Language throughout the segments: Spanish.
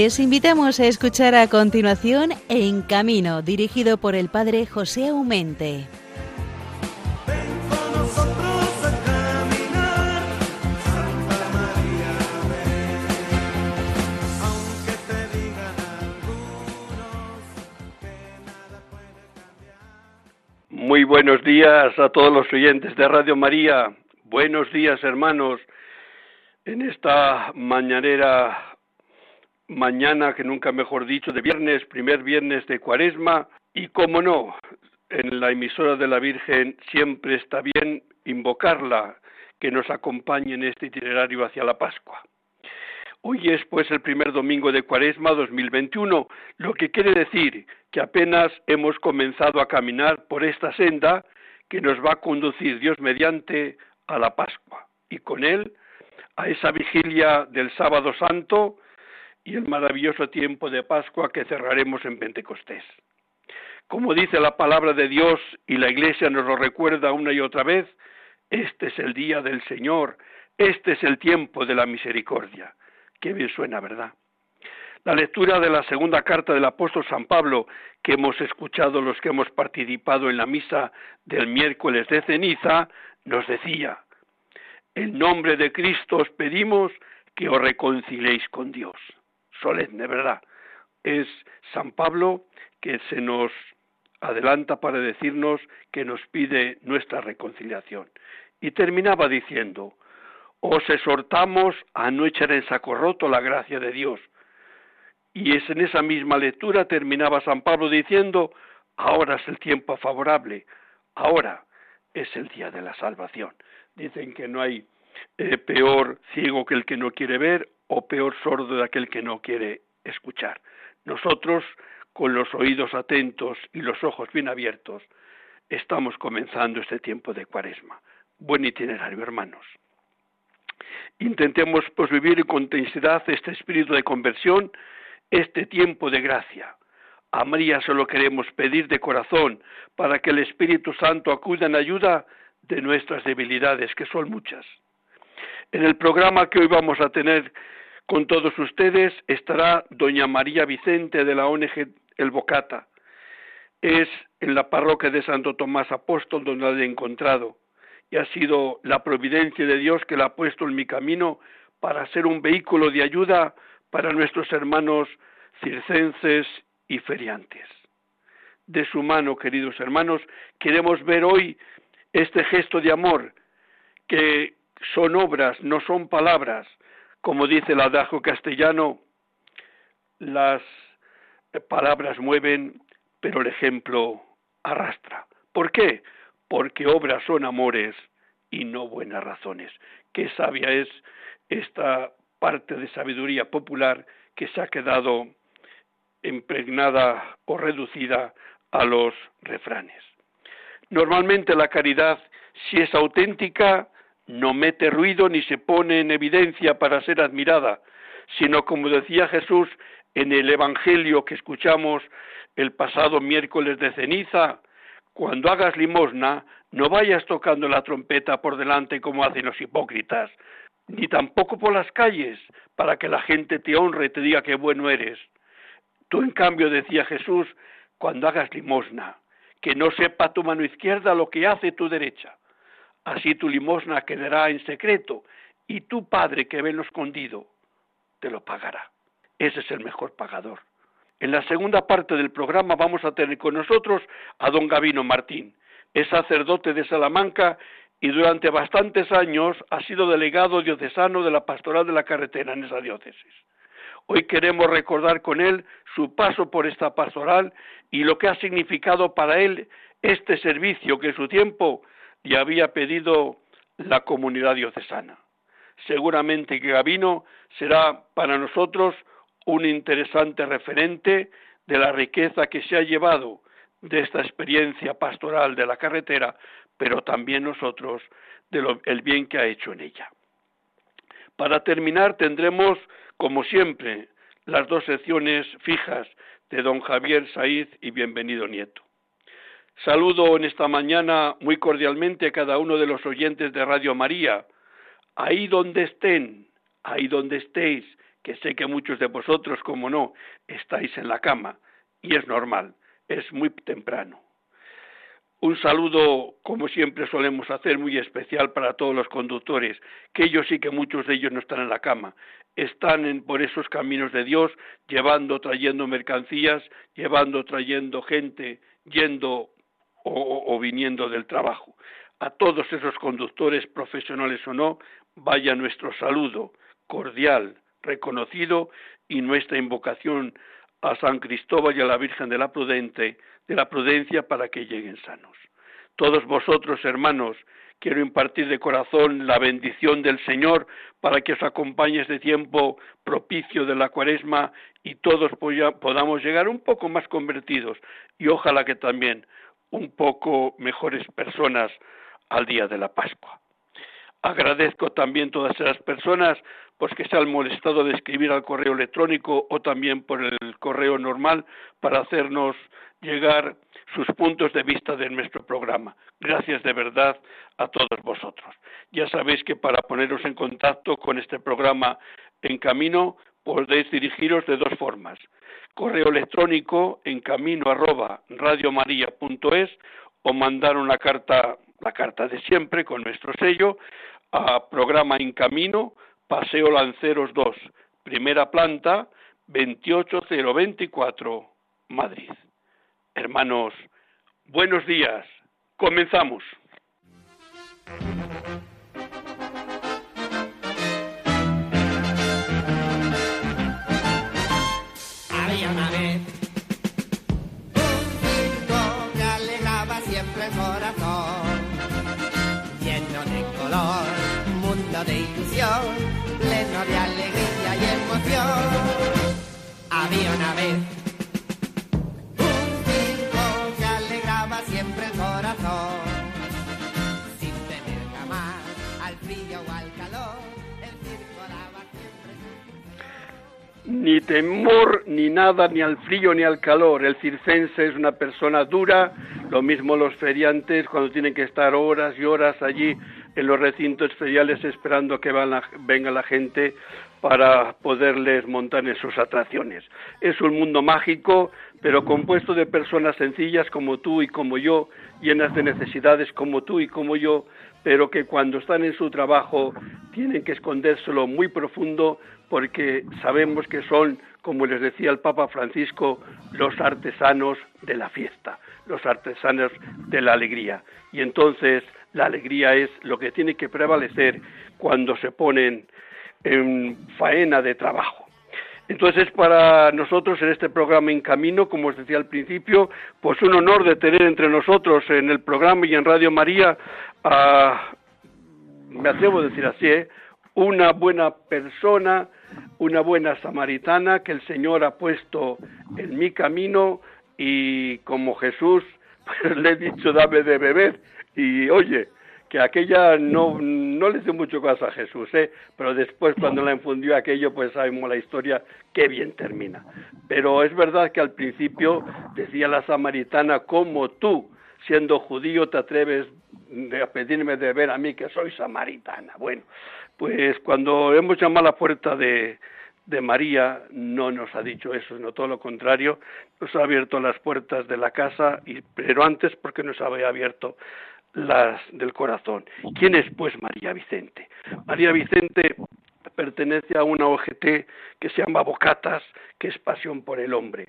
Les invitamos a escuchar a continuación En Camino, dirigido por el padre José Aumente. Muy buenos días a todos los oyentes de Radio María. Buenos días, hermanos. En esta mañanera mañana, que nunca mejor dicho, de viernes, primer viernes de cuaresma, y como no, en la emisora de la Virgen siempre está bien invocarla, que nos acompañe en este itinerario hacia la Pascua. Hoy es pues el primer domingo de Cuaresma 2021, lo que quiere decir que apenas hemos comenzado a caminar por esta senda que nos va a conducir Dios mediante a la Pascua y con él a esa vigilia del sábado santo y el maravilloso tiempo de Pascua que cerraremos en Pentecostés. Como dice la palabra de Dios y la Iglesia nos lo recuerda una y otra vez, este es el día del Señor, este es el tiempo de la misericordia. Qué bien suena, ¿verdad? La lectura de la segunda carta del apóstol San Pablo, que hemos escuchado los que hemos participado en la misa del miércoles de ceniza, nos decía, en nombre de Cristo os pedimos que os reconciliéis con Dios solemne, ¿verdad? Es San Pablo que se nos adelanta para decirnos que nos pide nuestra reconciliación. Y terminaba diciendo, os exhortamos a no echar en saco roto la gracia de Dios. Y es en esa misma lectura terminaba San Pablo diciendo, ahora es el tiempo favorable, ahora es el día de la salvación. Dicen que no hay eh, peor ciego que el que no quiere ver o peor sordo de aquel que no quiere escuchar. Nosotros, con los oídos atentos y los ojos bien abiertos, estamos comenzando este tiempo de cuaresma. Buen itinerario, hermanos. Intentemos pues vivir con intensidad este espíritu de conversión, este tiempo de gracia. A María solo queremos pedir de corazón para que el Espíritu Santo acuda en ayuda de nuestras debilidades, que son muchas. En el programa que hoy vamos a tener con todos ustedes estará doña María Vicente de la ONG El Bocata. Es en la parroquia de Santo Tomás Apóstol donde la he encontrado y ha sido la providencia de Dios que la ha puesto en mi camino para ser un vehículo de ayuda para nuestros hermanos circenses y feriantes. De su mano, queridos hermanos, queremos ver hoy este gesto de amor, que son obras, no son palabras, como dice el adagio castellano, las palabras mueven, pero el ejemplo arrastra. ¿Por qué? Porque obras son amores y no buenas razones. Qué sabia es esta parte de sabiduría popular que se ha quedado impregnada o reducida a los refranes. Normalmente la caridad, si es auténtica, no mete ruido ni se pone en evidencia para ser admirada, sino como decía Jesús en el Evangelio que escuchamos el pasado miércoles de ceniza, cuando hagas limosna, no vayas tocando la trompeta por delante como hacen los hipócritas, ni tampoco por las calles, para que la gente te honre y te diga qué bueno eres. Tú, en cambio, decía Jesús, cuando hagas limosna, que no sepa tu mano izquierda lo que hace tu derecha Así tu limosna quedará en secreto y tu Padre que ve lo escondido te lo pagará. Ese es el mejor pagador. En la segunda parte del programa vamos a tener con nosotros a don Gavino Martín. Es sacerdote de Salamanca y durante bastantes años ha sido delegado diocesano de la pastoral de la carretera en esa diócesis. Hoy queremos recordar con él su paso por esta pastoral y lo que ha significado para él este servicio que en su tiempo y había pedido la comunidad diocesana. Seguramente que Gavino será para nosotros un interesante referente de la riqueza que se ha llevado de esta experiencia pastoral de la carretera, pero también nosotros del bien que ha hecho en ella. Para terminar tendremos, como siempre, las dos secciones fijas de don Javier Saiz y bienvenido Nieto. Saludo en esta mañana muy cordialmente a cada uno de los oyentes de Radio María. Ahí donde estén, ahí donde estéis, que sé que muchos de vosotros, como no, estáis en la cama, y es normal, es muy temprano. Un saludo, como siempre solemos hacer, muy especial para todos los conductores, que ellos sí que muchos de ellos no están en la cama, están por esos caminos de Dios, llevando, trayendo mercancías, llevando, trayendo gente, yendo o viniendo del trabajo. A todos esos conductores, profesionales o no, vaya nuestro saludo cordial, reconocido y nuestra invocación a San Cristóbal y a la Virgen de la Prudente, de la Prudencia para que lleguen sanos. Todos vosotros, hermanos, quiero impartir de corazón la bendición del Señor para que os acompañe este tiempo propicio de la cuaresma y todos podamos llegar un poco más convertidos y ojalá que también un poco mejores personas al día de la Pascua. Agradezco también todas esas personas pues que se han molestado de escribir al correo electrónico o también por el correo normal para hacernos llegar sus puntos de vista de nuestro programa. Gracias de verdad a todos vosotros. Ya sabéis que para poneros en contacto con este programa en camino podéis dirigiros de dos formas. Correo electrónico en camino arroba o mandar una carta la carta de siempre con nuestro sello, a programa En Camino, Paseo Lanceros 2, primera planta, 28024, Madrid. Hermanos, buenos días. Comenzamos. Temor, ni nada, ni al frío, ni al calor. El circense es una persona dura, lo mismo los feriantes cuando tienen que estar horas y horas allí en los recintos feriales esperando que venga la gente para poderles montar en sus atracciones. Es un mundo mágico, pero compuesto de personas sencillas como tú y como yo, llenas de necesidades como tú y como yo, pero que cuando están en su trabajo tienen que escondérselo muy profundo porque sabemos que son, como les decía el Papa Francisco, los artesanos de la fiesta, los artesanos de la alegría. Y entonces la alegría es lo que tiene que prevalecer cuando se ponen en faena de trabajo. Entonces, para nosotros en este programa En Camino, como os decía al principio, pues un honor de tener entre nosotros en el programa y en Radio María a, me atrevo a decir así, ¿eh? una buena persona, una buena samaritana que el Señor ha puesto en mi camino y como Jesús pues, le he dicho dame de beber y oye, que aquella no, no le hizo mucho caso a Jesús, ¿eh? pero después cuando la infundió aquello, pues sabemos la historia, qué bien termina. Pero es verdad que al principio decía la samaritana, como tú, siendo judío, te atreves a pedirme de ver a mí que soy samaritana. Bueno, pues cuando hemos llamado a la puerta de, de María no nos ha dicho eso, sino todo lo contrario, nos ha abierto las puertas de la casa, y, pero antes porque nos había abierto las del corazón. ¿Quién es pues María Vicente? María Vicente pertenece a una OGT que se llama Bocatas, que es Pasión por el Hombre.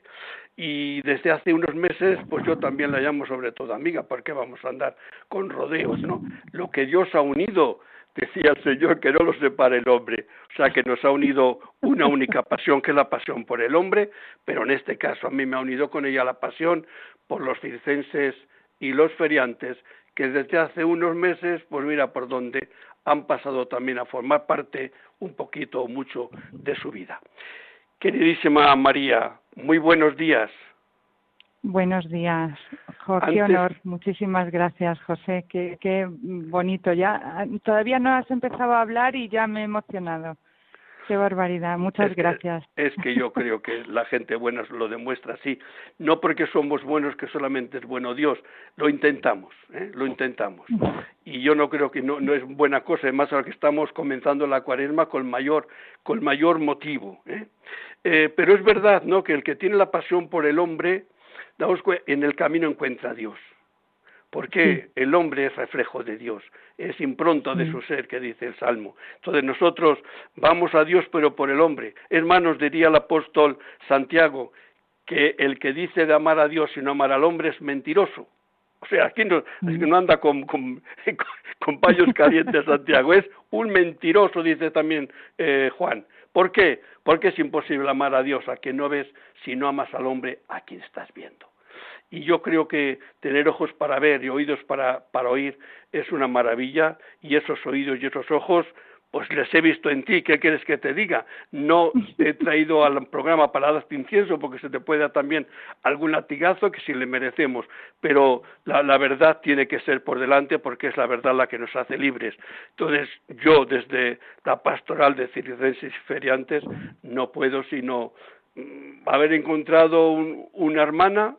Y desde hace unos meses, pues yo también la llamo sobre todo amiga, porque vamos a andar con rodeos, ¿no? Lo que Dios ha unido, decía el Señor, que no lo separe el hombre. O sea, que nos ha unido una única pasión, que es la pasión por el hombre, pero en este caso a mí me ha unido con ella la pasión por los circenses y los feriantes que desde hace unos meses, pues mira por dónde han pasado también a formar parte un poquito o mucho de su vida. Queridísima María, muy buenos días. Buenos días, qué honor. Muchísimas gracias, José. Qué, qué bonito. Ya todavía no has empezado a hablar y ya me he emocionado. Qué barbaridad, muchas gracias. es que yo creo que la gente buena lo demuestra así, no porque somos buenos que solamente es bueno Dios, lo intentamos, ¿eh? lo intentamos. Y yo no creo que no, no es buena cosa, además ahora que estamos comenzando la cuaresma con mayor, con mayor motivo. ¿eh? Eh, pero es verdad, ¿no?, que el que tiene la pasión por el hombre, en el camino encuentra a Dios porque el hombre es reflejo de Dios, es impronta de su ser, que dice el Salmo. Entonces nosotros vamos a Dios, pero por el hombre. Hermanos, diría el apóstol Santiago, que el que dice de amar a Dios y no amar al hombre es mentiroso. O sea, aquí no, es que no anda con, con, con payos calientes Santiago, es un mentiroso, dice también eh, Juan. ¿Por qué? Porque es imposible amar a Dios a quien no ves si no amas al hombre a quien estás viendo y yo creo que tener ojos para ver y oídos para, para oír es una maravilla y esos oídos y esos ojos pues les he visto en ti, ¿qué quieres que te diga? No he traído al programa para darte incienso porque se te puede dar también algún latigazo que si le merecemos, pero la, la, verdad tiene que ser por delante porque es la verdad la que nos hace libres. Entonces yo desde la pastoral de circenses y feriantes no puedo sino mm, haber encontrado una hermana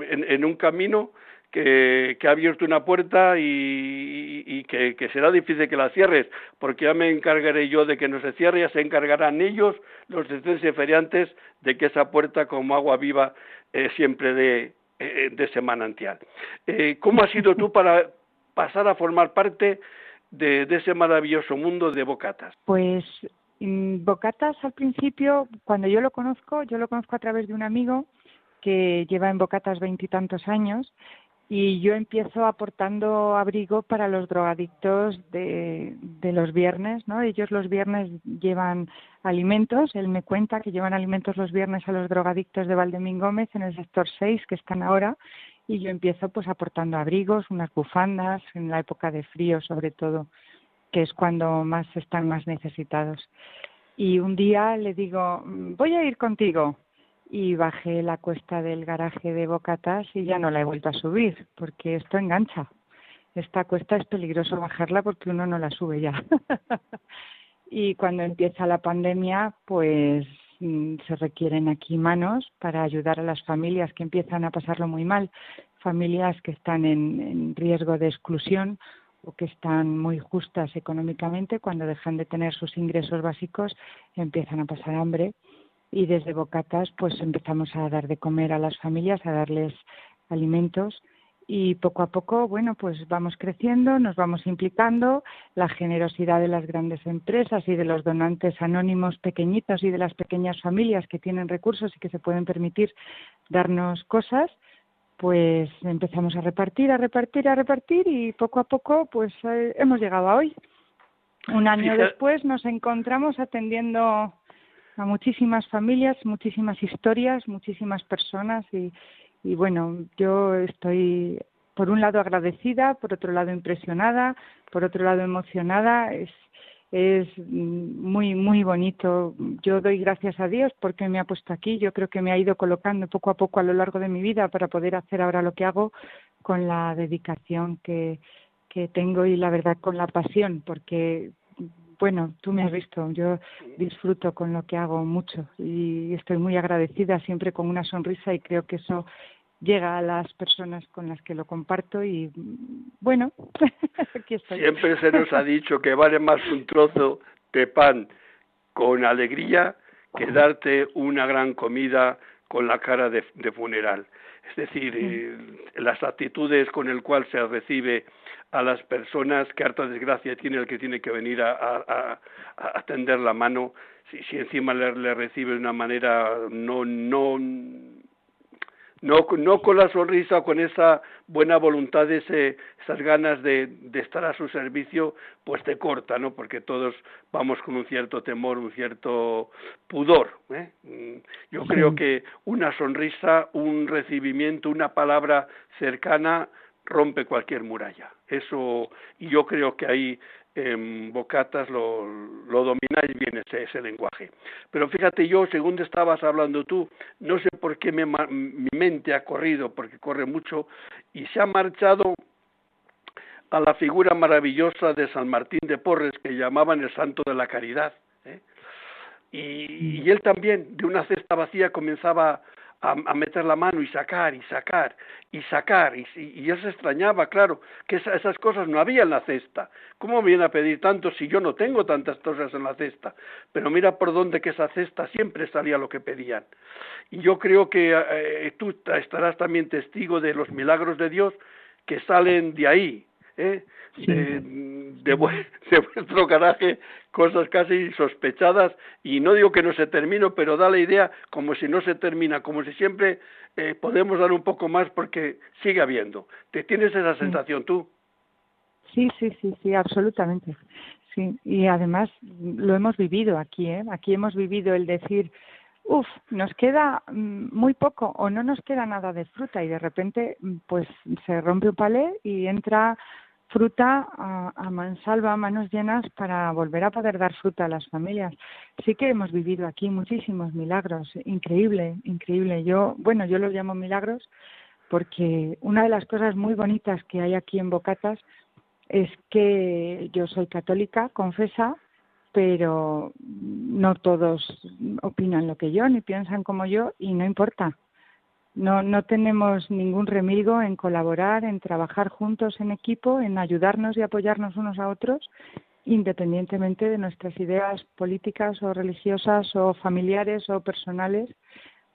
en, un camino que, ha abierto una puerta y, que, será difícil que la cierres, porque ya me encargaré yo de que no se cierre, ya se encargarán ellos, los y feriantes, de que esa puerta como agua viva eh, siempre de, eh, de ese manantial. Eh, ¿Cómo has sido tú para pasar a formar parte de, de ese maravilloso mundo de Bocatas? Pues mm, Bocatas al principio, cuando yo lo conozco, yo lo conozco a través de un amigo que lleva en Bocatas veintitantos años y yo empiezo aportando abrigo para los drogadictos de, de, los viernes, ¿no? Ellos los viernes llevan alimentos, él me cuenta que llevan alimentos los viernes a los drogadictos de Valdemín Gómez en el sector 6 que están ahora y yo empiezo pues aportando abrigos, unas bufandas en la época de frío sobre todo, que es cuando más están más necesitados. Y un día le digo, voy a ir contigo y bajé la cuesta del garaje de Bocatas y ya no la he vuelto a subir porque esto engancha. Esta cuesta es peligroso bajarla porque uno no la sube ya. y cuando empieza la pandemia, pues mm, se requieren aquí manos para ayudar a las familias que empiezan a pasarlo muy mal, familias que están en, en riesgo de exclusión o que están muy justas económicamente, cuando dejan de tener sus ingresos básicos empiezan a pasar hambre y desde Bocatas pues empezamos a dar de comer a las familias, a darles alimentos y poco a poco, bueno, pues vamos creciendo, nos vamos implicando, la generosidad de las grandes empresas y de los donantes anónimos pequeñitos y de las pequeñas familias que tienen recursos y que se pueden permitir darnos cosas, pues empezamos a repartir, a repartir, a repartir y poco a poco pues eh, hemos llegado a hoy. Un año después nos encontramos atendiendo a muchísimas familias, muchísimas historias, muchísimas personas y, y bueno, yo estoy por un lado agradecida, por otro lado impresionada, por otro lado emocionada. Es, es muy, muy bonito. Yo doy gracias a Dios porque me ha puesto aquí. Yo creo que me ha ido colocando poco a poco a lo largo de mi vida para poder hacer ahora lo que hago con la dedicación que, que tengo y la verdad con la pasión, porque bueno, tú me has visto, yo disfruto con lo que hago mucho y estoy muy agradecida siempre con una sonrisa y creo que eso llega a las personas con las que lo comparto y bueno, aquí estoy. Siempre se nos ha dicho que vale más un trozo de pan con alegría que darte una gran comida con la cara de, funeral. Es decir, eh, las actitudes con el cual se recibe a las personas que harta desgracia tiene el que tiene que venir a, a, a, tender la mano, si, si encima le, le, recibe de una manera no, no, no, no con la sonrisa, con esa buena voluntad, ese, esas ganas de, de, estar a su servicio, pues te corta, ¿no? Porque todos vamos con un cierto temor, un cierto pudor. ¿eh? Mm, yo creo que una sonrisa, un recibimiento, una palabra cercana, rompe cualquier muralla. Eso, y yo creo que ahí en Bocatas lo, lo domináis bien ese, ese lenguaje. Pero fíjate yo, según estabas hablando tú, no sé por qué me, mi mente ha corrido, porque corre mucho, y se ha marchado a la figura maravillosa de San Martín de Porres, que llamaban el Santo de la Caridad. ¿eh? y, y él también de una cesta vacía comenzaba a, meter la mano y sacar y sacar y sacar y, y, se extrañaba, claro, que esas cosas no había en la cesta. ¿Cómo me viene a pedir tanto si yo no tengo tantas cosas en la cesta? Pero mira por dónde que esa cesta siempre salía lo que pedían. Y yo creo que eh, tú estarás también testigo de los milagros de Dios que salen de ahí, ¿eh? de, de, vuestro garaje cosas casi sospechadas y no digo que no se termine, pero da la idea como si no se termina, como si siempre eh, podemos dar un poco más porque sigue habiendo. ¿Te tienes esa sensación tú? Sí, sí, sí, sí, absolutamente. Sí, y además lo hemos vivido aquí, ¿eh? Aquí hemos vivido el decir, uff, nos queda mm, muy poco o no nos queda nada de fruta y de repente mm, pues se rompe un palé y entra fruta a, mansalva, a manos llenas para volver a poder dar fruta a las familias. Sí que hemos vivido aquí muchísimos milagros, increíble, increíble. Yo, bueno, yo los llamo milagros porque una de las cosas muy bonitas que hay aquí en Bocatas es que yo soy católica, confesa, pero no todos opinan lo que yo ni piensan como yo y no importa no, no tenemos ningún remigo en colaborar, en trabajar juntos en equipo, en ayudarnos y apoyarnos unos a otros, independientemente de nuestras ideas políticas o religiosas o familiares o personales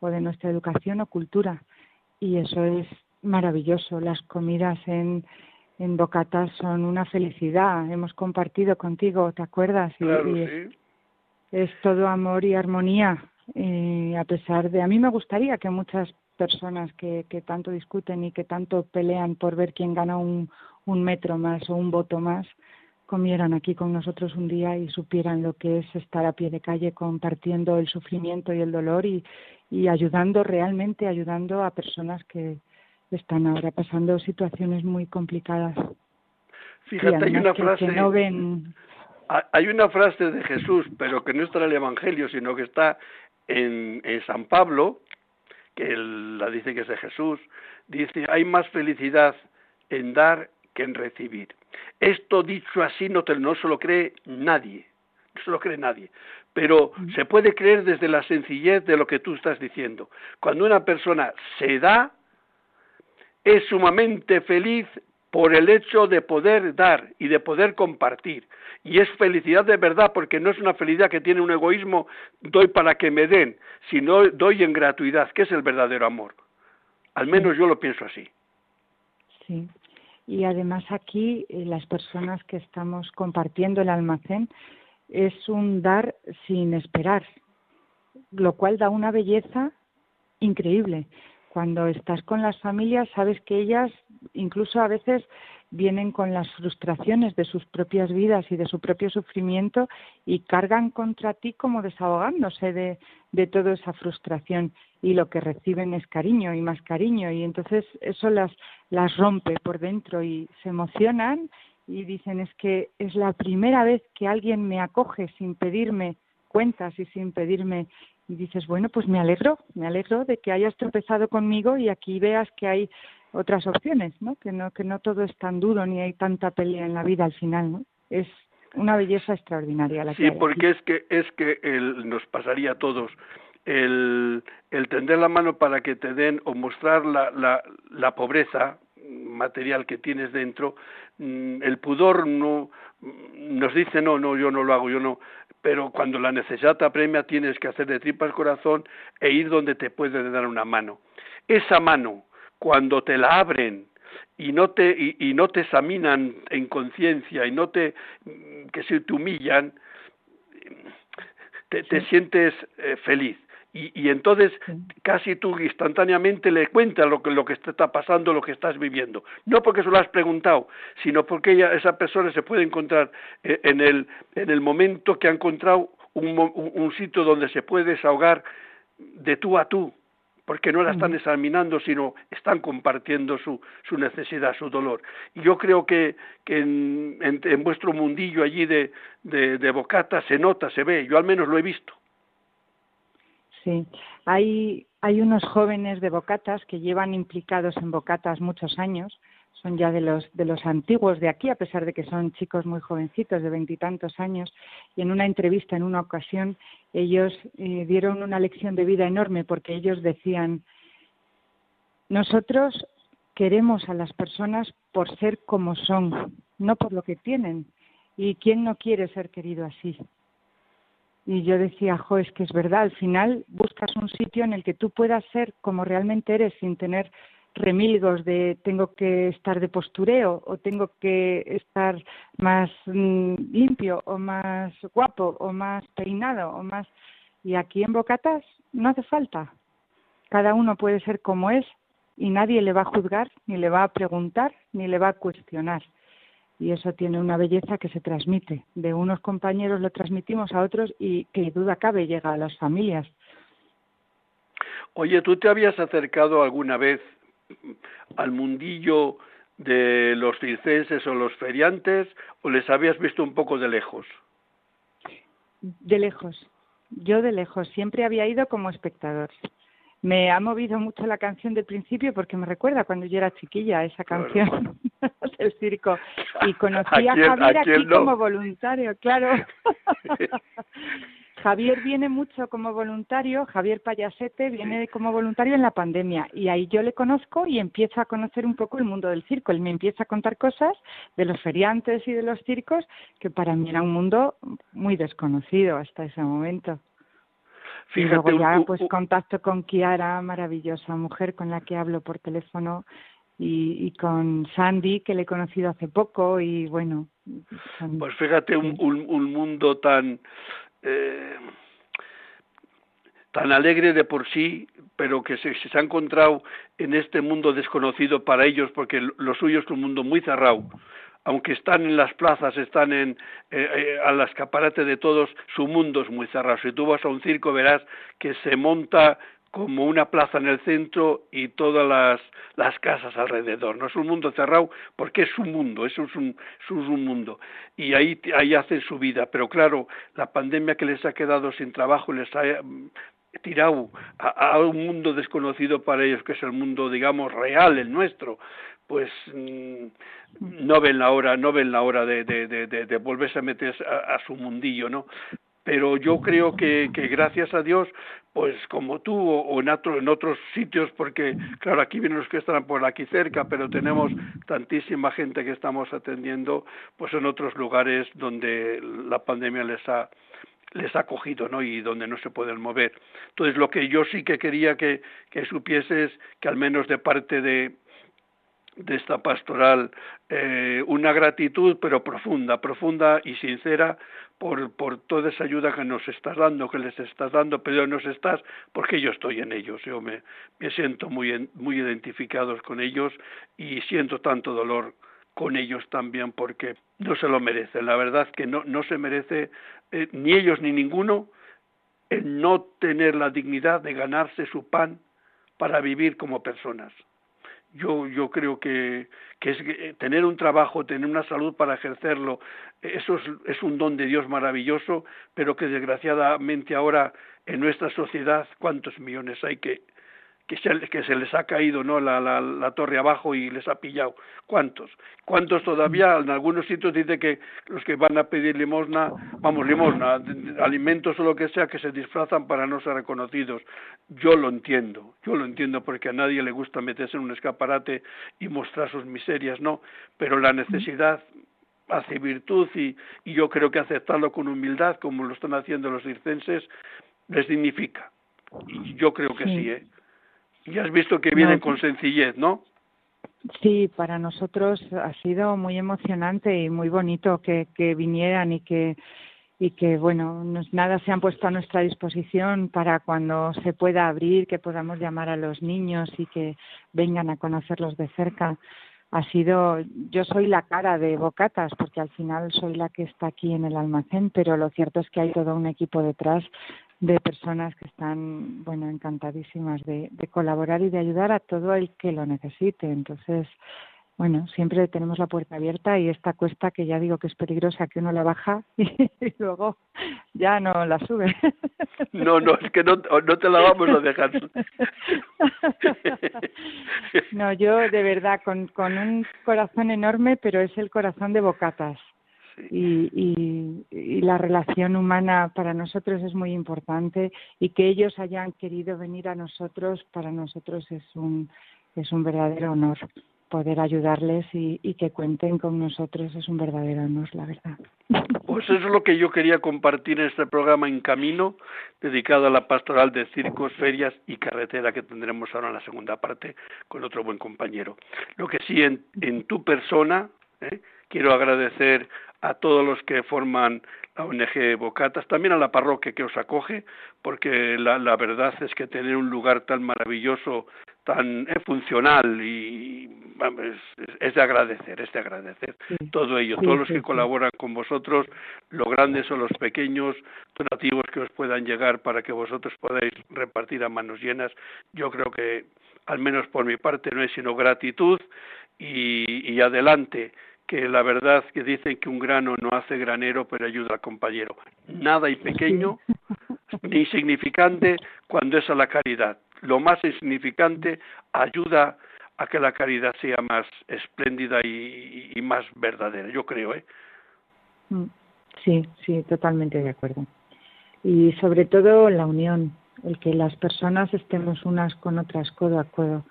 o de nuestra educación o cultura. Y eso es maravilloso. Las comidas en, en Bocatas son una felicidad. Hemos compartido contigo, ¿te acuerdas? Y, es, todo amor y armonía. Eh, a pesar de, a mí me gustaría que muchas personas que, que tanto discuten y que tanto pelean por ver quién gana un, un metro más o un voto más, comieran aquí con nosotros un día y supieran lo que es estar a pie de calle compartiendo el sufrimiento y el dolor y, y ayudando realmente, ayudando a personas que están ahora pasando situaciones muy complicadas. Fíjate, hay una frase. no ven... Hay una frase de Jesús, pero que no está en el Evangelio, sino que está en, en San Pablo, que él la dice que es de Jesús, dice, hay más felicidad en dar que en recibir. Esto dicho así no, te, no se lo cree nadie, no se lo cree nadie, pero se puede creer desde la sencillez de lo que tú estás diciendo. Cuando una persona se da, es sumamente feliz por el hecho de poder dar y de poder compartir. Y es felicidad de verdad, porque no es una felicidad que tiene un egoísmo, doy para que me den, sino doy en gratuidad, que es el verdadero amor. Al menos yo lo pienso así. Sí. Y además aquí eh, las personas que estamos compartiendo el almacén es un dar sin esperar, lo cual da una belleza increíble cuando estás con las familias sabes que ellas incluso a veces vienen con las frustraciones de sus propias vidas y de su propio sufrimiento y cargan contra ti como desahogándose de, toda esa frustración. Y lo que reciben es cariño y más cariño. Y entonces eso las, las rompe por dentro y se emocionan y dicen es que es la primera vez que alguien me acoge sin pedirme cuentas y sin pedirme y dices, bueno, pues me alegro, me alegro de que hayas tropezado conmigo y aquí veas que hay otras opciones, ¿no? Que no que no todo es tan duro ni hay tanta pelea en la vida al final, ¿no? Es una belleza extraordinaria la que Sí, porque es que es que el, nos pasaría a todos el, el tender la mano para que te den o mostrar la, la, la pobreza material que tienes dentro, mm, el pudor no nos dice no, no, yo no lo hago, yo no, pero cuando la necesidad te apremia tienes que hacer de tripas corazón e ir donde te puede dar una mano. Esa mano, cuando te la abren y no te, y, no te examinan en conciencia y no te, que se te humillan, te, sientes eh, feliz y, y entonces casi tú instantáneamente le cuentas lo que, lo que está pasando, lo que estás viviendo. No porque se lo has preguntado, sino porque ella, esa persona se puede encontrar eh, en, el, en el momento que ha encontrado un, un, sitio donde se puede desahogar de tú a tú, porque no la están examinando, sino están compartiendo su, su necesidad, su dolor. Y yo creo que, que en, en, en vuestro mundillo allí de, de, de Bocata se nota, se ve, yo al menos lo he visto. Sí, hay, hay unos jóvenes de Bocatas que llevan implicados en Bocatas muchos años, son ya de los de los antiguos de aquí, a pesar de que son chicos muy jovencitos, de veintitantos años, y en una entrevista, en una ocasión, ellos eh, dieron una lección de vida enorme porque ellos decían, nosotros queremos a las personas por ser como son, no por lo que tienen. ¿Y quién no quiere ser querido así? Y yo decía, jo, es que es verdad, al final buscas un sitio en el que tú puedas ser como realmente eres sin tener remilgos de tengo que estar de postureo o tengo que estar más mm, limpio o más guapo o más peinado o más y aquí en Bocatas no hace falta. Cada uno puede ser como es y nadie le va a juzgar, ni le va a preguntar, ni le va a cuestionar y eso tiene una belleza que se transmite. De unos compañeros lo transmitimos a otros y que duda cabe llega a las familias. Oye, ¿tú te habías acercado alguna vez al mundillo de los circenses o los feriantes o les habías visto un poco de lejos? De lejos. Yo de lejos. Siempre había ido como espectador me ha movido mucho la canción del principio porque me recuerda cuando yo era chiquilla esa canción del circo. Y conocí a, Javier aquí como voluntario, claro. Javier viene mucho como voluntario, Javier Payasete viene como voluntario en la pandemia. Y ahí yo le conozco y empiezo a conocer un poco el mundo del circo. Él me empieza a contar cosas de los feriantes y de los circos que para mí era un mundo muy desconocido hasta ese momento. Y luego ya pues contacto con Kiara, maravillosa mujer con la que hablo por teléfono y, y con Sandy que le he conocido hace poco y bueno. Pues fíjate un, un, mundo tan eh, tan alegre de por sí, pero que se, se ha encontrado en este mundo desconocido para ellos, porque lo suyo es un mundo muy cerrado, aunque están en las plazas, están en, eh, eh, al escaparate de todos, su mundo es muy cerrado. Si tú vas a un circo verás que se monta como una plaza en el centro y todas las, las casas alrededor. No es un mundo cerrado porque es su mundo, eso es un, es un mundo. Y ahí, ahí hacen su vida. Pero claro, la pandemia que les ha quedado sin trabajo les ha mm, tirado a, un mundo desconocido para ellos, que es el mundo, digamos, real, el nuestro pues mm, no ven la hora, no ven la hora de, de volverse a meter a, su mundillo, ¿no? Pero yo creo que, que gracias a Dios, pues como tú o, en, otro, en otros sitios, porque claro, aquí vienen los que están por aquí cerca, pero tenemos tantísima gente que estamos atendiendo, pues en otros lugares donde la pandemia les ha les ha cogido, ¿no? Y donde no se pueden mover. Entonces, lo que yo sí que quería que, que supieses, que al menos de parte de, de esta pastoral eh, una gratitud pero profunda, profunda y sincera por, por toda esa ayuda que nos estás dando, que les estás dando, pero nos estás porque yo estoy en ellos, yo me, me siento muy, muy identificados con ellos y siento tanto dolor con ellos también porque no se lo merecen, la verdad que no, no se merece eh, ni ellos ni ninguno el no tener la dignidad de ganarse su pan para vivir como personas yo yo creo que, que es eh, tener un trabajo, tener una salud para ejercerlo, eso es, es un don de Dios maravilloso, pero que desgraciadamente ahora en nuestra sociedad cuántos millones hay que que se, que se les ha caído no la, la, la, torre abajo y les ha pillado. ¿Cuántos? ¿Cuántos todavía? En algunos sitios dice que los que van a pedir limosna, vamos, limosna, alimentos o lo que sea, que se disfrazan para no ser reconocidos. Yo lo entiendo, yo lo entiendo porque a nadie le gusta meterse en un escaparate y mostrar sus miserias, ¿no? Pero la necesidad hace virtud y, y yo creo que aceptarlo con humildad, como lo están haciendo los circenses, les dignifica. Y yo creo que sí, sí ¿eh? Y has visto que vienen con sencillez, ¿no? Sí, para nosotros ha sido muy emocionante y muy bonito que, que vinieran y que y que bueno, nos, nada se han puesto a nuestra disposición para cuando se pueda abrir, que podamos llamar a los niños y que vengan a conocerlos de cerca. Ha sido, yo soy la cara de Bocatas porque al final soy la que está aquí en el almacén, pero lo cierto es que hay todo un equipo detrás de personas que están, bueno, encantadísimas de, de, colaborar y de ayudar a todo el que lo necesite. Entonces, bueno, siempre tenemos la puerta abierta y esta cuesta que ya digo que es peligrosa, que uno la baja y, luego ya no la sube. No, no, es que no, no te la vamos a dejar. No, yo de verdad, con, con un corazón enorme, pero es el corazón de bocatas. Y, y, la relación humana para nosotros es muy importante y que ellos hayan querido venir a nosotros para nosotros es un es un verdadero honor poder ayudarles y, que cuenten con nosotros es un verdadero honor, la verdad. Pues eso es lo que yo quería compartir en este programa En Camino, dedicado a la pastoral de circos, ferias y carretera que tendremos ahora en la segunda parte con otro buen compañero. Lo que sí, en, en tu persona, ¿eh? quiero agradecer a todos los que forman la ONG Bocatas, también a la parroquia que os acoge, porque la, la verdad es que tener un lugar tan maravilloso tan es funcional y es, de agradecer, es de agradecer todo ello, todos los que colaboran con vosotros, los grandes o los pequeños, donativos que os puedan llegar para que vosotros podáis repartir a manos llenas, yo creo que al menos por mi parte no es sino gratitud y, y adelante que la verdad que dicen que un grano no hace granero pero ayuda al compañero. Nada y pequeño ni insignificante cuando es a la caridad lo más insignificante ayuda a que la caridad sea más espléndida y, más verdadera, yo creo, ¿eh? Mm, sí, sí, totalmente de acuerdo. Y sobre todo la unión, el que las personas estemos unas con otras codo a codo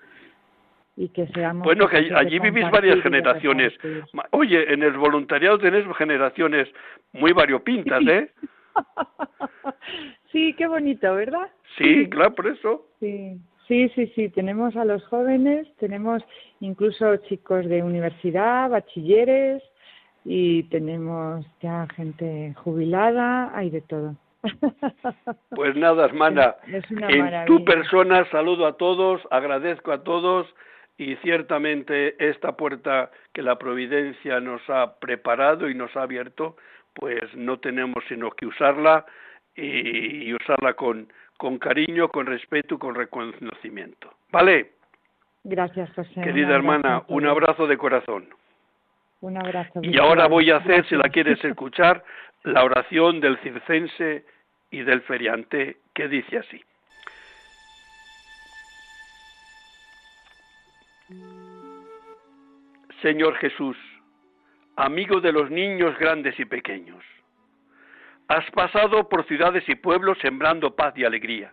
y que seamos bueno que allí, vivís varias generaciones oye en el voluntariado tenés generaciones muy variopintas eh sí qué bonito verdad Sí, claro, por eso. Sí, sí, sí, sí. Tenemos a los jóvenes, tenemos incluso chicos de universidad, bachilleres y tenemos ya gente jubilada, hay de todo. Pues nada, hermana. en tu persona saludo a todos, agradezco a todos y ciertamente esta puerta que la providencia nos ha preparado y nos ha abierto, pues no tenemos sino que usarla y usarla con, con cariño, con respeto, con reconocimiento. ¿Vale? Gracias, José. Querida hermana, un abrazo de corazón. Un abrazo. Y ahora voy a hacer, si la quieres escuchar, la oración del circense y del feriante, que dice así. Señor Jesús, amigo de los niños grandes y pequeños, Has pasado por ciudades y pueblos sembrando paz y alegría.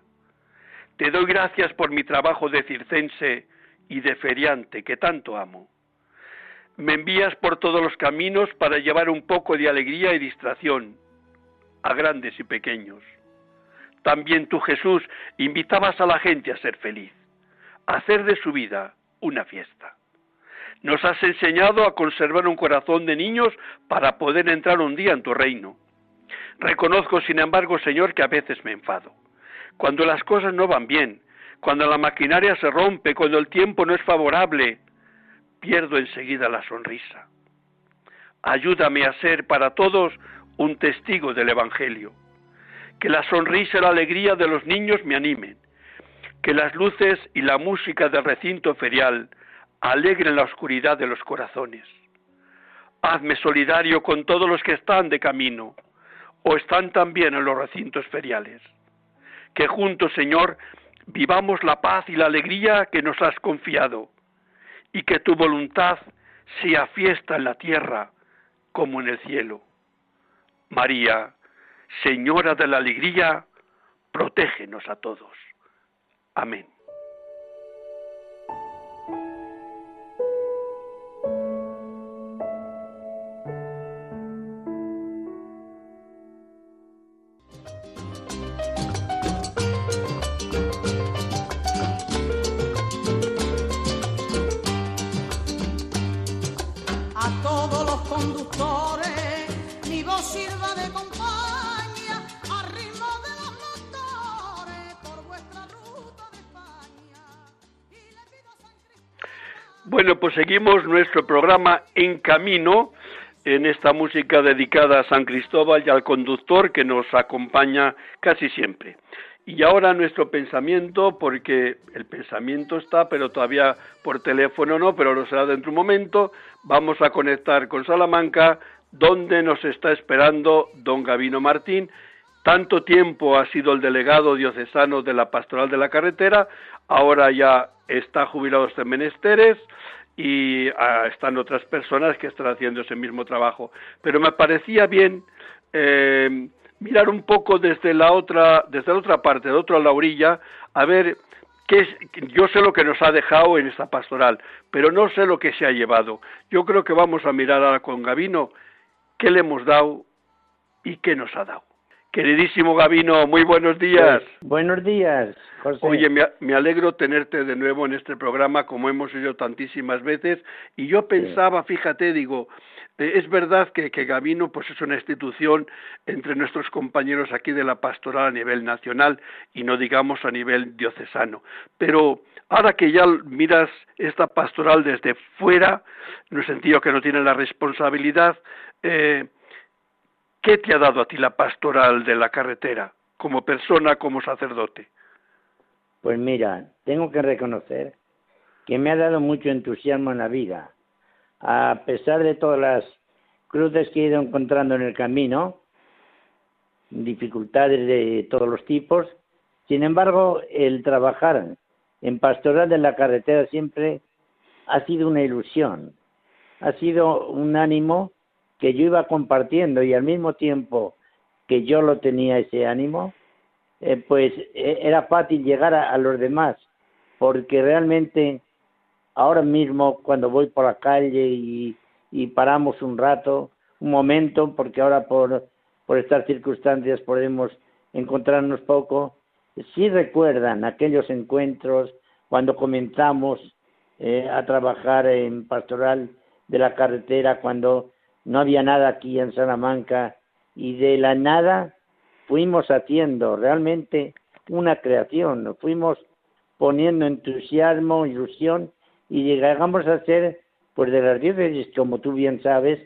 Te doy gracias por mi trabajo de circense y de feriante que tanto amo. Me envías por todos los caminos para llevar un poco de alegría y distracción a grandes y pequeños. También tú, Jesús, invitabas a la gente a ser feliz, a hacer de su vida una fiesta. Nos has enseñado a conservar un corazón de niños para poder entrar un día en tu reino. Reconozco, sin embargo, Señor, que a veces me enfado. Cuando las cosas no van bien, cuando la maquinaria se rompe, cuando el tiempo no es favorable, pierdo enseguida la sonrisa. Ayúdame a ser para todos un testigo del Evangelio. Que la sonrisa y la alegría de los niños me animen. Que las luces y la música del recinto ferial alegren la oscuridad de los corazones. Hazme solidario con todos los que están de camino o están también en los recintos feriales. Que juntos, Señor, vivamos la paz y la alegría que nos has confiado, y que tu voluntad sea fiesta en la tierra como en el cielo. María, Señora de la Alegría, protégenos a todos. Amén. Seguimos nuestro programa En Camino, en esta música dedicada a San Cristóbal y al conductor que nos acompaña casi siempre. Y ahora nuestro pensamiento, porque el pensamiento está, pero todavía por teléfono no, pero lo será dentro de un momento, vamos a conectar con Salamanca, donde nos está esperando don Gavino Martín. Tanto tiempo ha sido el delegado diocesano de la Pastoral de la Carretera, ahora ya está jubilado de menesteres y ah, están otras personas que están haciendo ese mismo trabajo. Pero me parecía bien eh, mirar un poco desde la otra, desde la otra parte, de otra la orilla, a ver qué es, yo sé lo que nos ha dejado en esta pastoral, pero no sé lo que se ha llevado. Yo creo que vamos a mirar ahora con Gavino qué le hemos dado y qué nos ha dado. Queridísimo Gavino, muy buenos días. Pues, buenos días, José. Oye, me, alegro tenerte de nuevo en este programa, como hemos oído tantísimas veces, y yo pensaba, fíjate, digo, eh, es verdad que, que Gavino pues es una institución entre nuestros compañeros aquí de la pastoral a nivel nacional y no digamos a nivel diocesano. Pero ahora que ya miras esta pastoral desde fuera, en el sentido que no tiene la responsabilidad, eh, ¿qué te ha dado a ti la pastoral de la carretera como persona, como sacerdote? Pues mira, tengo que reconocer que me ha dado mucho entusiasmo en la vida a pesar de todas las cruces que he ido encontrando en el camino, dificultades de todos los tipos, sin embargo, el trabajar en pastoral de la carretera siempre ha sido una ilusión, ha sido un ánimo que yo iba compartiendo y al mismo tiempo que yo lo tenía ese ánimo, eh, pues e, era fácil llegar a, los demás, porque realmente ahora mismo cuando voy por la calle y, paramos un rato, un momento, porque ahora por, por estas circunstancias podemos encontrarnos poco, sí recuerdan aquellos encuentros cuando comenzamos eh, a trabajar en pastoral de la carretera, cuando no había nada aquí en Salamanca y de la nada fuimos haciendo realmente una creación, fuimos poniendo entusiasmo, ilusión y llegamos a ser, pues de las diócesis, como tú bien sabes,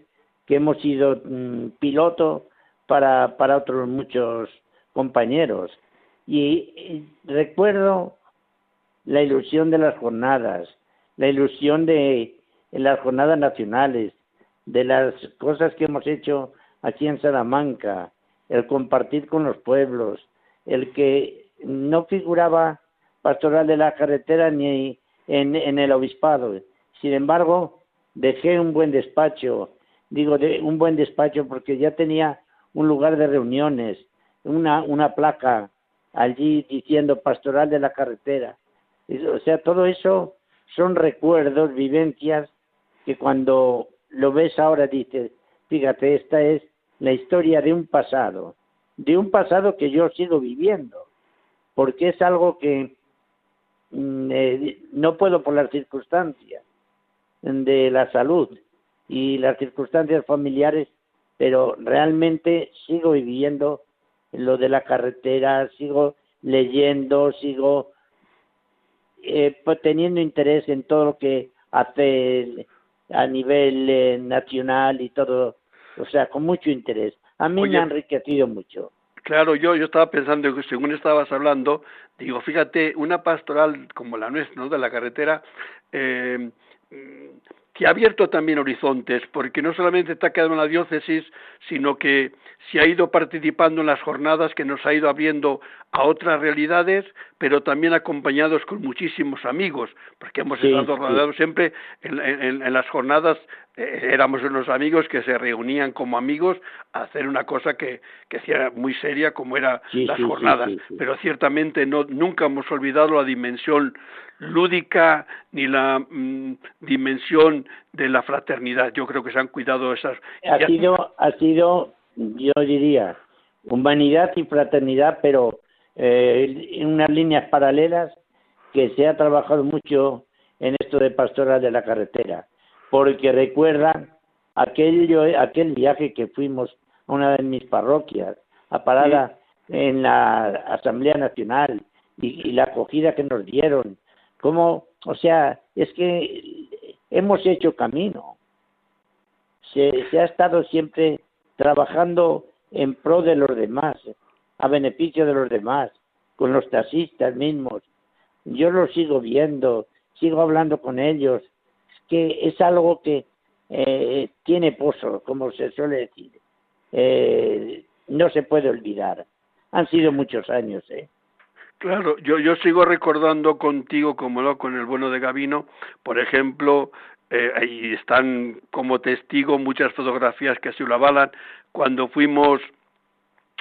que hemos sido mm, piloto para, para otros muchos compañeros. Y, recuerdo la ilusión de las jornadas, la ilusión de las jornadas nacionales, de las cosas que hemos hecho aquí en Salamanca, el compartir con los pueblos, el que no figuraba pastoral de la carretera ni en, el obispado. Sin embargo, dejé un buen despacho, digo de, un buen despacho porque ya tenía un lugar de reuniones, una, una placa allí diciendo pastoral de la carretera. O sea, todo eso son recuerdos, vivencias que cuando lo ves ahora dices, fíjate, esta es la historia de un pasado, de un pasado que yo sigo viviendo, porque es algo que Mm, eh, no puedo por las circunstancias de la salud y las circunstancias familiares, pero realmente sigo viviendo lo de la carretera, sigo leyendo, sigo eh, pues, teniendo interés en todo lo que hace a nivel eh, nacional y todo, o sea, con mucho interés. A mí me ha enriquecido mucho. Claro, yo, yo estaba pensando que según estabas hablando, digo, fíjate, una pastoral como la nuestra, ¿no? de la carretera, eh, que ha abierto también horizontes, porque no solamente está quedando en la diócesis, sino que se ha ido participando en las jornadas que nos ha ido abriendo a otras realidades, pero también acompañados con muchísimos amigos, porque hemos estado rodeados siempre en, las jornadas, éramos unos amigos que se reunían como amigos a hacer una cosa que, que era muy seria como eran las jornadas, pero ciertamente no, nunca hemos olvidado la dimensión lúdica ni la mm, dimensión de la fraternidad. Yo creo que se han cuidado esas. Ha sido, ha sido, yo diría, humanidad y fraternidad, pero eh, en unas líneas paralelas que se ha trabajado mucho en esto de pastoral de la carretera, porque recuerda aquello, aquel viaje que fuimos a una de mis parroquias, a parada en la Asamblea Nacional y, y la acogida que nos dieron como, o sea, es que hemos hecho camino. Se, ha estado siempre trabajando en pro de los demás, a beneficio de los demás. con los taxistas mismos. Yo los sigo viendo, sigo hablando con ellos. Que es algo que eh, tiene pozo, como se suele decir. Eh, no se puede olvidar. Han sido muchos años, ¿eh? Claro, yo, yo sigo recordando contigo, como lo con el bueno de Gavino, por ejemplo, eh, ahí están como testigo muchas fotografías que así lo avalan, cuando fuimos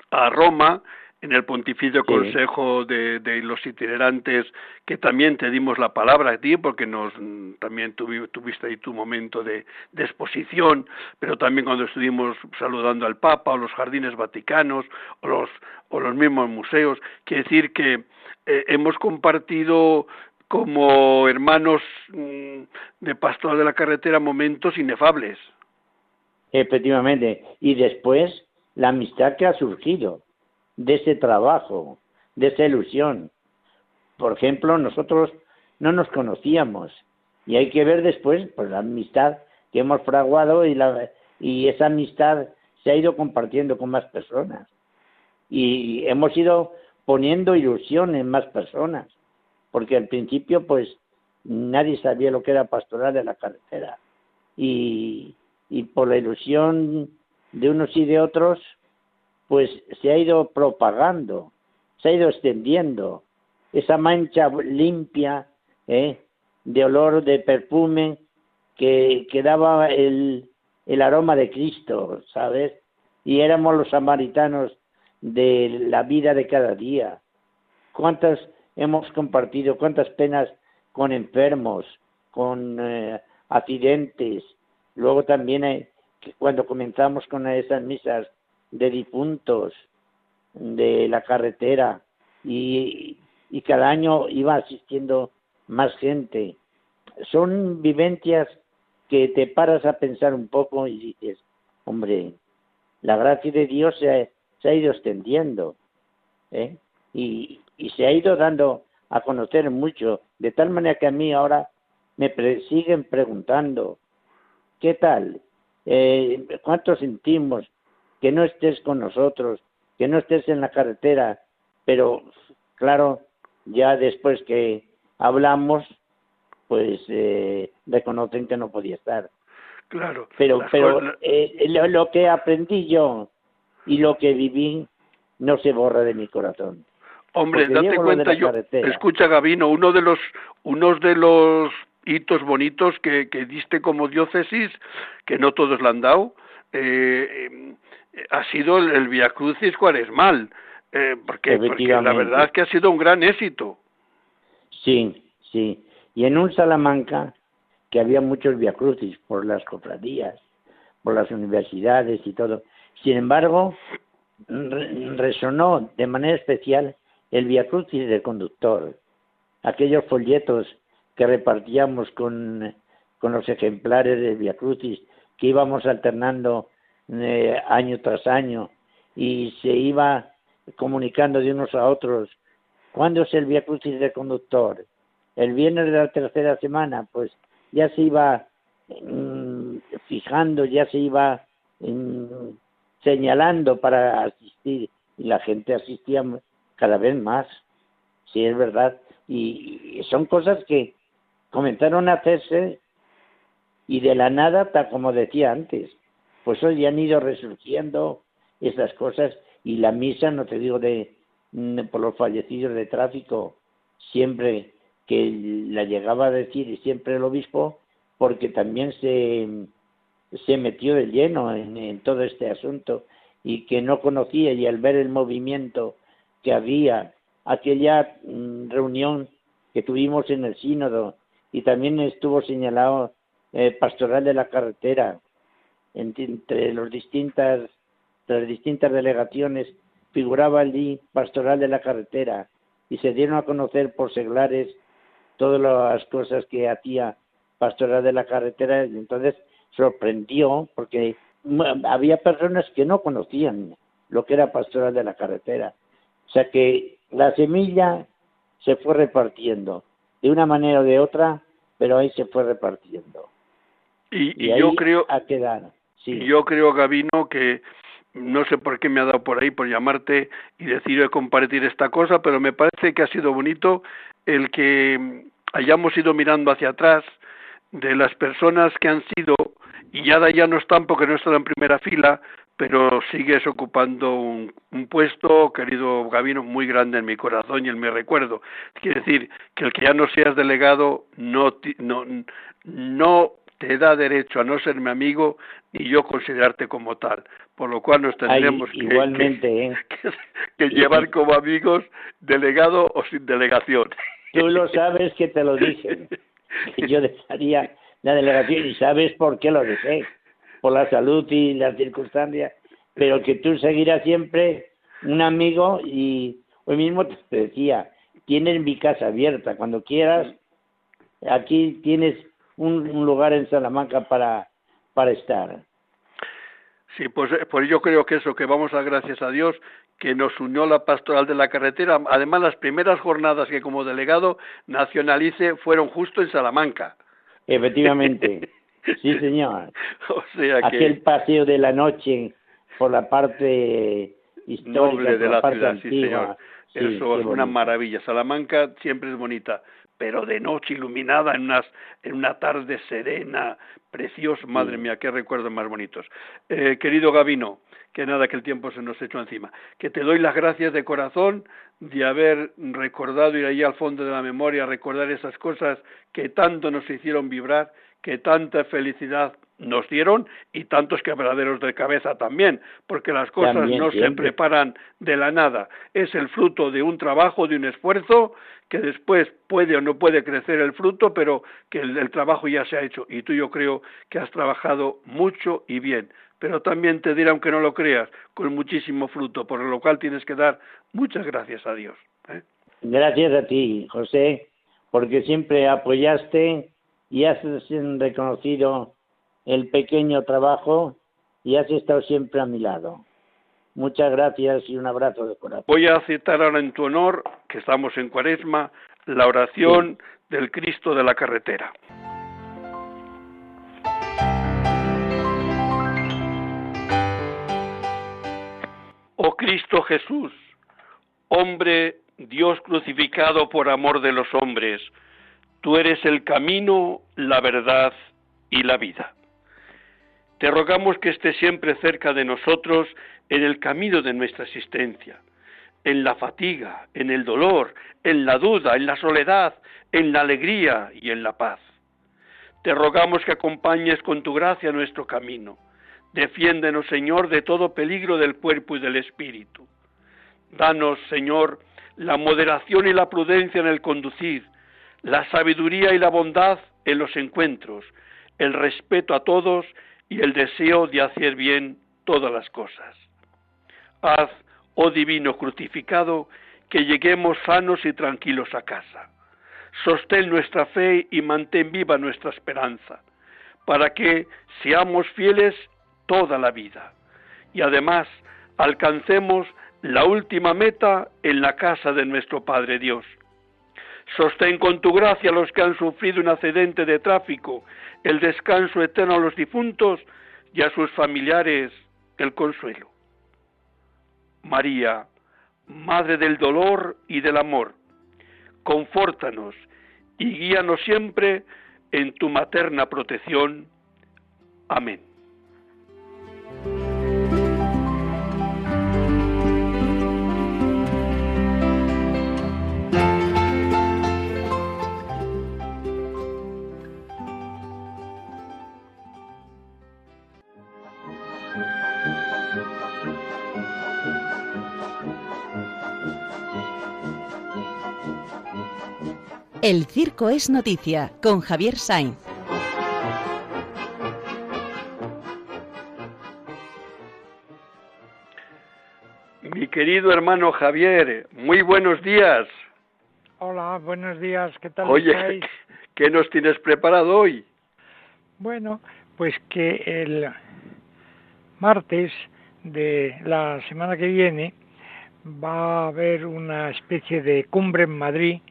a Roma, en el Pontificio Consejo de, de, los Itinerantes, que también te dimos la palabra a ti, porque nos también tuviste ahí tu momento de, de, exposición, pero también cuando estuvimos saludando al Papa, o los jardines vaticanos, o los, o los mismos museos. Quiere decir que eh, hemos compartido como hermanos mm, de pastor de la carretera momentos inefables. Efectivamente. Y después la amistad que ha surgido de ese trabajo, de esa ilusión. Por ejemplo, nosotros no nos conocíamos y hay que ver después pues la amistad que hemos fraguado y la y esa amistad se ha ido compartiendo con más personas y hemos ido poniendo ilusión en más personas porque al principio pues nadie sabía lo que era pastoral de la carretera y, y por la ilusión de unos y de otros pues se ha ido propagando, se ha ido extendiendo esa mancha limpia ¿eh? de olor de perfume que, que daba el, el aroma de Cristo, ¿sabes? Y éramos los samaritanos de la vida de cada día. ¿Cuántas hemos compartido, cuántas penas con enfermos, con eh, accidentes? Luego también eh, cuando comenzamos con esas misas de difuntos de la carretera y, y cada año iba asistiendo más gente. Son vivencias que te paras a pensar un poco y dices, hombre, la gracia de Dios se, se ha ido extendiendo ¿eh? y, y, se ha ido dando a conocer mucho, de tal manera que a mí ahora me siguen preguntando, ¿qué tal? Eh, ¿Cuánto sentimos? Que no estés con nosotros, que no estés en la carretera, pero claro, ya después que hablamos, pues eh, reconocen que no podía estar. Claro. Pero, pero eh, lo, que aprendí yo y lo que viví no se borra de mi corazón. Hombre, date cuenta, yo, escucha Gabino, uno de los, unos de los hitos bonitos que, que diste como diócesis, que no todos le han dado, eh, ha sido el, el Via Crucis cuaresmal, eh, porque, porque la verdad es que ha sido un gran éxito. Sí, sí. Y en un Salamanca, que había muchos Via Crucis por las cofradías, por las universidades y todo. Sin embargo, resonó de manera especial el Via Crucis del conductor, aquellos folletos que repartíamos con, con los ejemplares del Via Crucis, que íbamos alternando eh, año tras año y se iba comunicando de unos a otros. ¿Cuándo es el Via Crucis del conductor? El viernes de la tercera semana, pues ya se iba mm, fijando, ya se iba mm, señalando para asistir y la gente asistía cada vez más, sí es verdad, y, son cosas que comenzaron a hacerse y de la nada, tal como decía antes, pues hoy han ido resurgiendo esas cosas y la misa, no te digo de mm, por los fallecidos de tráfico, siempre que la llegaba a decir y siempre el obispo, porque también se, se metió de lleno en, todo este asunto y que no conocía y al ver el movimiento que había, aquella mm, reunión que tuvimos en el sínodo y también estuvo señalado eh, pastoral de la carretera, entre los distintas, las distintas delegaciones figuraba allí pastoral de la carretera y se dieron a conocer por seglares todas las cosas que hacía pastoral de la carretera y entonces sorprendió porque había personas que no conocían lo que era pastoral de la carretera. O sea que la semilla se fue repartiendo de una manera o de otra, pero ahí se fue repartiendo. Y, yo creo a quedar. Yo creo, Gabino, que no sé por qué me ha dado por ahí por llamarte y decir compartir esta cosa, pero me parece que ha sido bonito el que hayamos ido mirando hacia atrás de las personas que han sido y ya ya no están porque no están en primera fila, pero sigues ocupando un, puesto, querido Gabino, muy grande en mi corazón y en mi recuerdo. Quiere decir que el que ya no seas delegado no, no, no te da derecho a no ser mi amigo y yo considerarte como tal. Por lo cual nos tendremos ¿eh? que, llevar como amigos delegado o sin delegación. Tú lo sabes que te lo dije. yo dejaría la delegación y sabes por qué lo dejé. Por la salud y las circunstancias. Pero que tú seguirás siempre un amigo y hoy mismo te decía, tienes mi casa abierta. Cuando quieras, aquí tienes un, lugar en Salamanca para, para estar. Sí, pues, eh, pues yo creo que eso, que vamos a dar gracias a Dios, que nos unió la pastoral de la carretera. Además, las primeras jornadas que como delegado nacionalice fueron justo en Salamanca. Efectivamente. sí, señor. O sea que... Aquel paseo de la noche por la parte histórica, Noble de la, ciudad, sí, señor. Eso es una maravilla. Salamanca siempre es bonita pero de noche iluminada en, unas, en una tarde serena, preciosa. Madre mía, qué recuerdos más bonitos. Eh, querido Gabino, que nada, que el tiempo se nos echó encima. Que te doy las gracias de corazón de haber recordado ir ahí al fondo de la memoria, recordar esas cosas que tanto nos hicieron vibrar, que tanta felicidad nos dieron y tantos quebraderos de cabeza también, porque las cosas no se preparan de la nada, es el fruto de un trabajo, de un esfuerzo que después puede o no puede crecer el fruto, pero que el, trabajo ya se ha hecho y tú yo creo que has trabajado mucho y bien, pero también te diré, aunque no lo creas, con muchísimo fruto, por lo cual tienes que dar muchas gracias a Dios. ¿eh? Gracias a ti, José, porque siempre apoyaste y has reconocido el pequeño trabajo y has estado siempre a mi lado. Muchas gracias y un abrazo de corazón. Voy a citar ahora en tu honor, que estamos en Cuaresma, la oración del Cristo de la carretera. Oh Cristo Jesús, hombre, Dios crucificado por amor de los hombres, tú eres el camino, la verdad y la vida. Te rogamos que estés siempre cerca de nosotros en el camino de nuestra existencia, en la fatiga, en el dolor, en la duda, en la soledad, en la alegría y en la paz. Te rogamos que acompañes con tu gracia nuestro camino. Defiéndenos, Señor, de todo peligro del cuerpo y del espíritu. Danos, Señor, la moderación y la prudencia en el conducir, la sabiduría y la bondad en los encuentros, el respeto a todos y el deseo de hacer bien todas las cosas. Haz, oh divino crucificado, que lleguemos sanos y tranquilos a casa. Sostén nuestra fe y mantén viva nuestra esperanza, para que seamos fieles toda la vida y además alcancemos la última meta en la casa de nuestro Padre Dios. Sostén con tu gracia a los que han sufrido un accidente de tráfico el descanso eterno a los difuntos y a sus familiares el consuelo. María, Madre del dolor y del amor, confórtanos y guíanos siempre en tu materna protección. Amén. El Circo es Noticia con Javier Sainz. Mi querido hermano Javier, muy buenos días. Hola, buenos días, ¿qué tal Oye, ¿qué nos tienes preparado hoy? Bueno, pues que el martes de la semana que viene va a haber una especie de cumbre en Madrid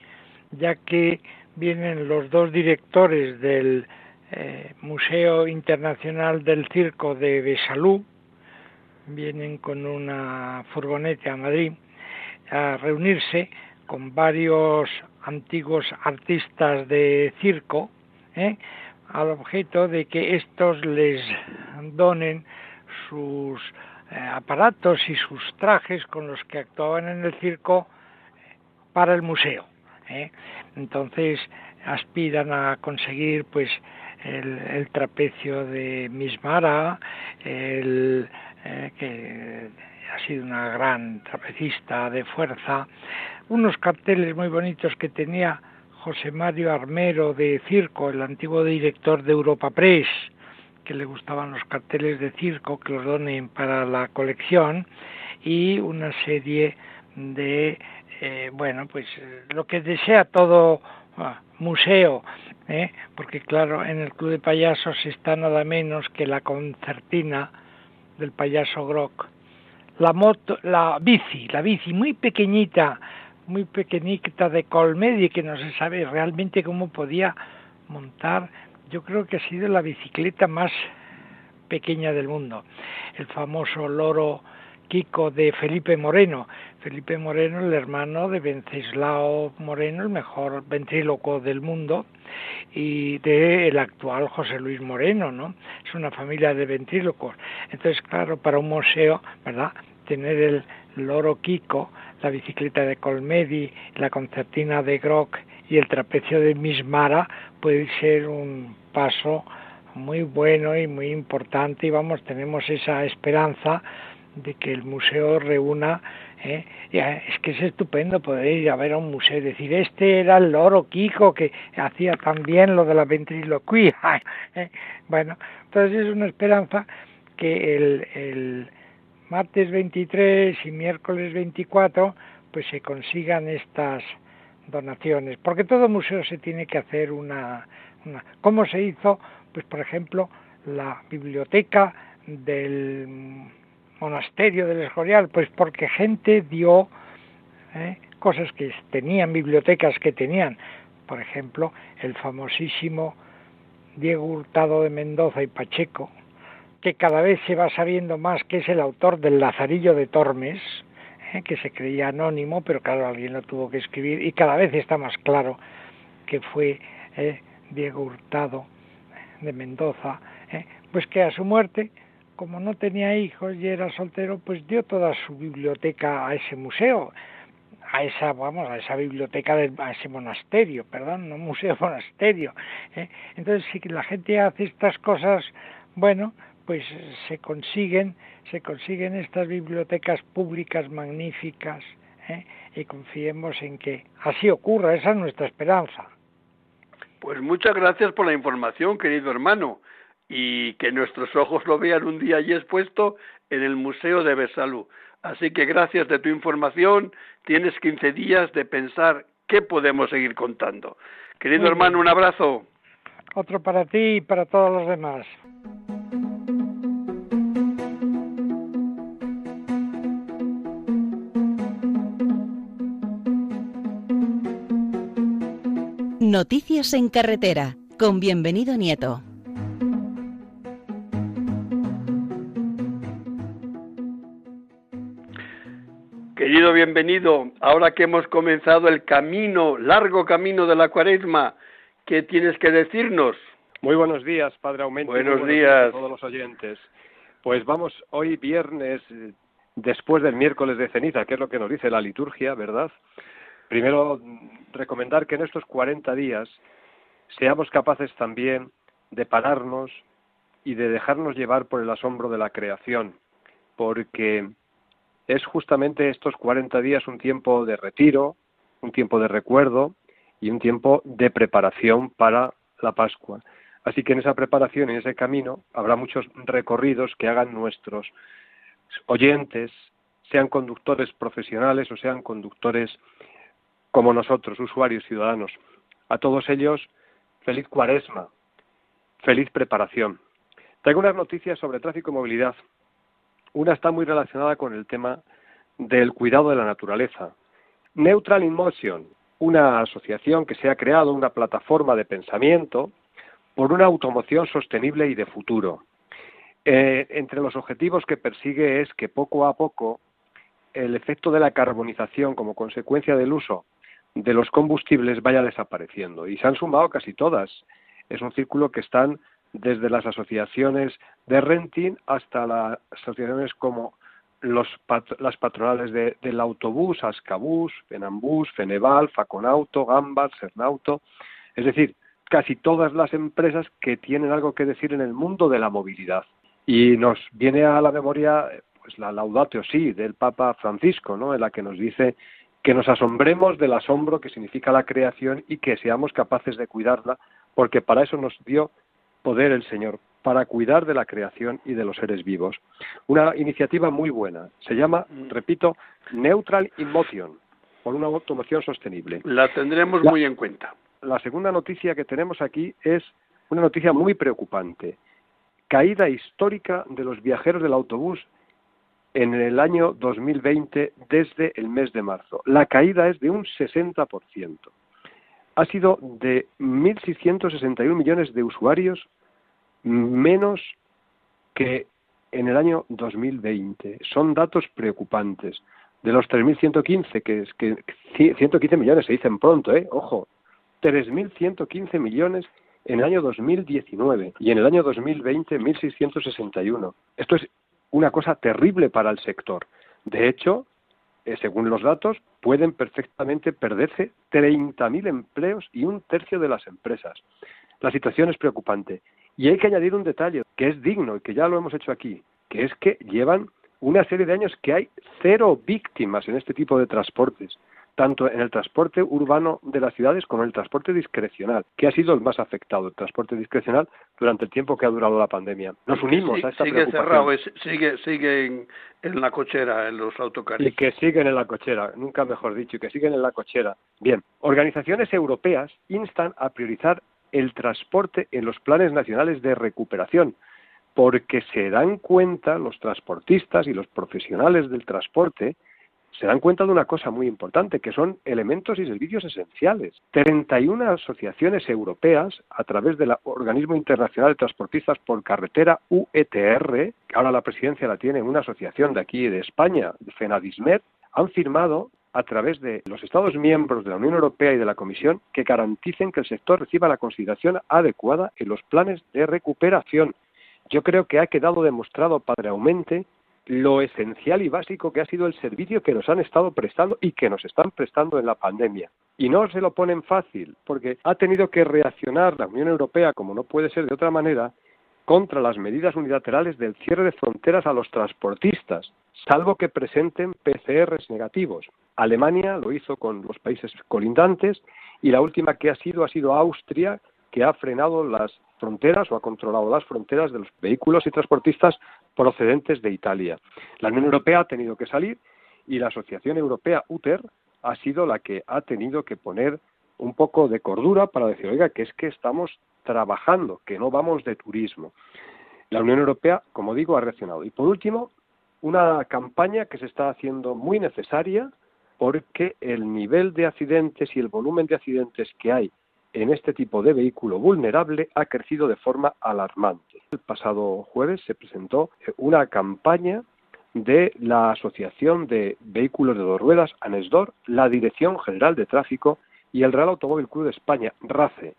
ya que vienen los dos directores del eh, Museo Internacional del Circo de Besalú, vienen con una furgoneta a Madrid a reunirse con varios antiguos artistas de circo, ¿eh? al objeto de que estos les donen sus eh, aparatos y sus trajes con los que actuaban en el circo para el museo. ¿Eh? Entonces aspiran a conseguir pues el, trapecio de Mismara, el, que ha sido una gran trapecista de fuerza, unos carteles muy bonitos que tenía José Mario Armero de Circo, el antiguo director de Europa Press, que le gustaban los carteles de circo, que los donen para la colección, y una serie de, eh, bueno, pues lo que desea todo ah, museo, ¿eh? porque claro, en el Club de Payasos está nada menos que la concertina del payaso Grock la moto, la bici, la bici muy pequeñita, muy pequeñita de Colmedi que no se sabe realmente cómo podía montar. Yo creo que ha sido la bicicleta más pequeña del mundo. El famoso loro Kiko de Felipe Moreno. Felipe Moreno, el hermano de Venceslao Moreno, el mejor ventríloco del mundo, y de el actual José Luis Moreno, ¿no? Es una familia de ventrílocos. Entonces, claro, para un museo, ¿verdad? Tener el loro Kiko, la bicicleta de Colmedi, la concertina de Grock y el trapecio de Mismara puede ser un paso muy bueno y muy importante y vamos, tenemos esa esperanza de que el museo reúna ¿eh? es que es estupendo poder ir a ver a un museo y decir este era el loro Kiko que hacía también lo de la ventriloquía ¿eh? bueno entonces es una esperanza que el, el martes 23 y miércoles 24 pues se consigan estas donaciones porque todo museo se tiene que hacer una, una ¿cómo se hizo? pues por ejemplo la biblioteca del monasterio del Escorial? Pues porque gente dio ¿eh? cosas que tenían, bibliotecas que tenían. Por ejemplo, el famosísimo Diego Hurtado de Mendoza y Pacheco, que cada vez se va sabiendo más que es el autor del Lazarillo de Tormes, ¿eh? que se creía anónimo, pero claro, alguien lo tuvo que escribir, y cada vez está más claro que fue ¿eh? Diego Hurtado de Mendoza, pues que a su muerte como no tenía hijos y era soltero, pues dio toda su biblioteca a ese museo, a esa, vamos, a esa biblioteca, a ese monasterio, perdón, no museo, monasterio. ¿eh? Entonces, si la gente hace estas cosas, bueno, pues se consiguen, se consiguen estas bibliotecas públicas magníficas, ¿eh? y confiemos en que así ocurra, esa es nuestra esperanza. Pues muchas gracias por la información, querido hermano y que nuestros ojos lo vean un día allí expuesto en el Museo de Besalú. Así que gracias de tu información, tienes 15 días de pensar qué podemos seguir contando. Querido hermano, un abrazo. Otro para ti y para todos los demás. Noticias en carretera, con bienvenido Nieto. Querido bienvenido, ahora que hemos comenzado el camino, largo camino de la cuaresma, ¿qué tienes que decirnos? Muy buenos días, Padre Aumento. Buenos, días. a todos los oyentes. Pues vamos, hoy viernes, eh, después del miércoles de ceniza, que es lo que nos dice la liturgia, ¿verdad? Primero, mm, recomendar que en estos 40 días seamos capaces también de pararnos y de dejarnos llevar por el asombro de la creación, porque es justamente estos 40 días un tiempo de retiro, un tiempo de recuerdo y un tiempo de preparación para la Pascua. Así que en esa preparación en ese camino habrá muchos recorridos que hagan nuestros oyentes, sean conductores profesionales o sean conductores como nosotros, usuarios ciudadanos. A todos ellos, feliz cuaresma, feliz preparación. Traigo unas noticias sobre tráfico y movilidad una está muy relacionada con el tema del cuidado de la naturaleza. Neutral in Motion, una asociación que se ha creado, una plataforma de pensamiento por una automoción sostenible y de futuro. Eh, entre los objetivos que persigue es que poco a poco el efecto de la carbonización como consecuencia del uso de los combustibles vaya desapareciendo. Y se han sumado casi todas. Es un círculo que están desde las asociaciones de renting hasta las asociaciones como los, las patronales del autobús, Ascabús, Fenambús, Feneval, Faconauto, Gambas, Cernauto. Es decir, casi todas las empresas que tienen algo que decir en el mundo de la movilidad. Y nos viene a la memoria pues la Laudatio Si del Papa Francisco, ¿no? en la que nos dice que nos asombremos del asombro que significa la creación y que seamos capaces de cuidarla, porque para eso nos dio poder el Señor, para cuidar de la creación y de los seres vivos. Una iniciativa muy buena. Se llama, repito, Neutral in Motion, por una automoción sostenible. La tendremos muy en cuenta. La segunda noticia que tenemos aquí es una noticia muy preocupante. Caída histórica de los viajeros del autobús en el año 2020 desde el mes de marzo. La caída es de un 60%. Ha sido de 1.661 millones de usuarios menos que en el año 2020. Son datos preocupantes. De los 3.115, que es que 115 millones se dicen pronto, ¿eh? Ojo, 3.115 millones en el año 2019 y en el año 2020 1.661. Esto es una cosa terrible para el sector. De hecho, eh, según los datos, pueden perfectamente perderse 30.000 empleos y un tercio de las empresas. La situación es preocupante. Y hay que añadir un detalle que es digno y que ya lo hemos hecho aquí, que es que llevan una serie de años que hay cero víctimas en este tipo de transportes tanto en el transporte urbano de las ciudades como en el transporte discrecional, que ha sido el más afectado, el transporte discrecional, durante el tiempo que ha durado la pandemia. Nos unimos a esta sigue cerrado, sigue, sigue en, la cochera, en los autocares. Y que siguen en la cochera, nunca mejor dicho, y que siguen en la cochera. Bien, organizaciones europeas instan a priorizar el transporte en los planes nacionales de recuperación, porque se dan cuenta los transportistas y los profesionales del transporte se dan cuenta de una cosa muy importante, que son elementos y servicios esenciales. 31 asociaciones europeas, a través del Organismo Internacional de Transportistas por Carretera, UETR, que ahora la presidencia la tiene una asociación de aquí de España, FENADISMED, han firmado a través de los Estados miembros de la Unión Europea y de la Comisión que garanticen que el sector reciba la consideración adecuada en los planes de recuperación. Yo creo que ha quedado demostrado, Padre Aumente, lo esencial y básico que ha sido el servicio que nos han estado prestando y que nos están prestando en la pandemia. Y no se lo ponen fácil, porque ha tenido que reaccionar la Unión Europea, como no puede ser de otra manera, contra las medidas unilaterales del cierre de fronteras a los transportistas, salvo que presenten PCRs negativos. Alemania lo hizo con los países colindantes y la última que ha sido ha sido Austria, que ha frenado las fronteras o ha controlado las fronteras de los vehículos y transportistas procedentes de Italia. La Unión Europea ha tenido que salir y la Asociación Europea UTER ha sido la que ha tenido que poner un poco de cordura para decir, oiga, que es que estamos trabajando, que no vamos de turismo. La Unión Europea, como digo, ha reaccionado. Y por último, una campaña que se está haciendo muy necesaria porque el nivel de accidentes y el volumen de accidentes que hay en este tipo de vehículo vulnerable ha crecido de forma alarmante. El pasado jueves se presentó eh, una campaña de la Asociación de Vehículos de Dos Ruedas, ANESDOR, la Dirección General de Tráfico y el Real Automóvil Club de España, RACE.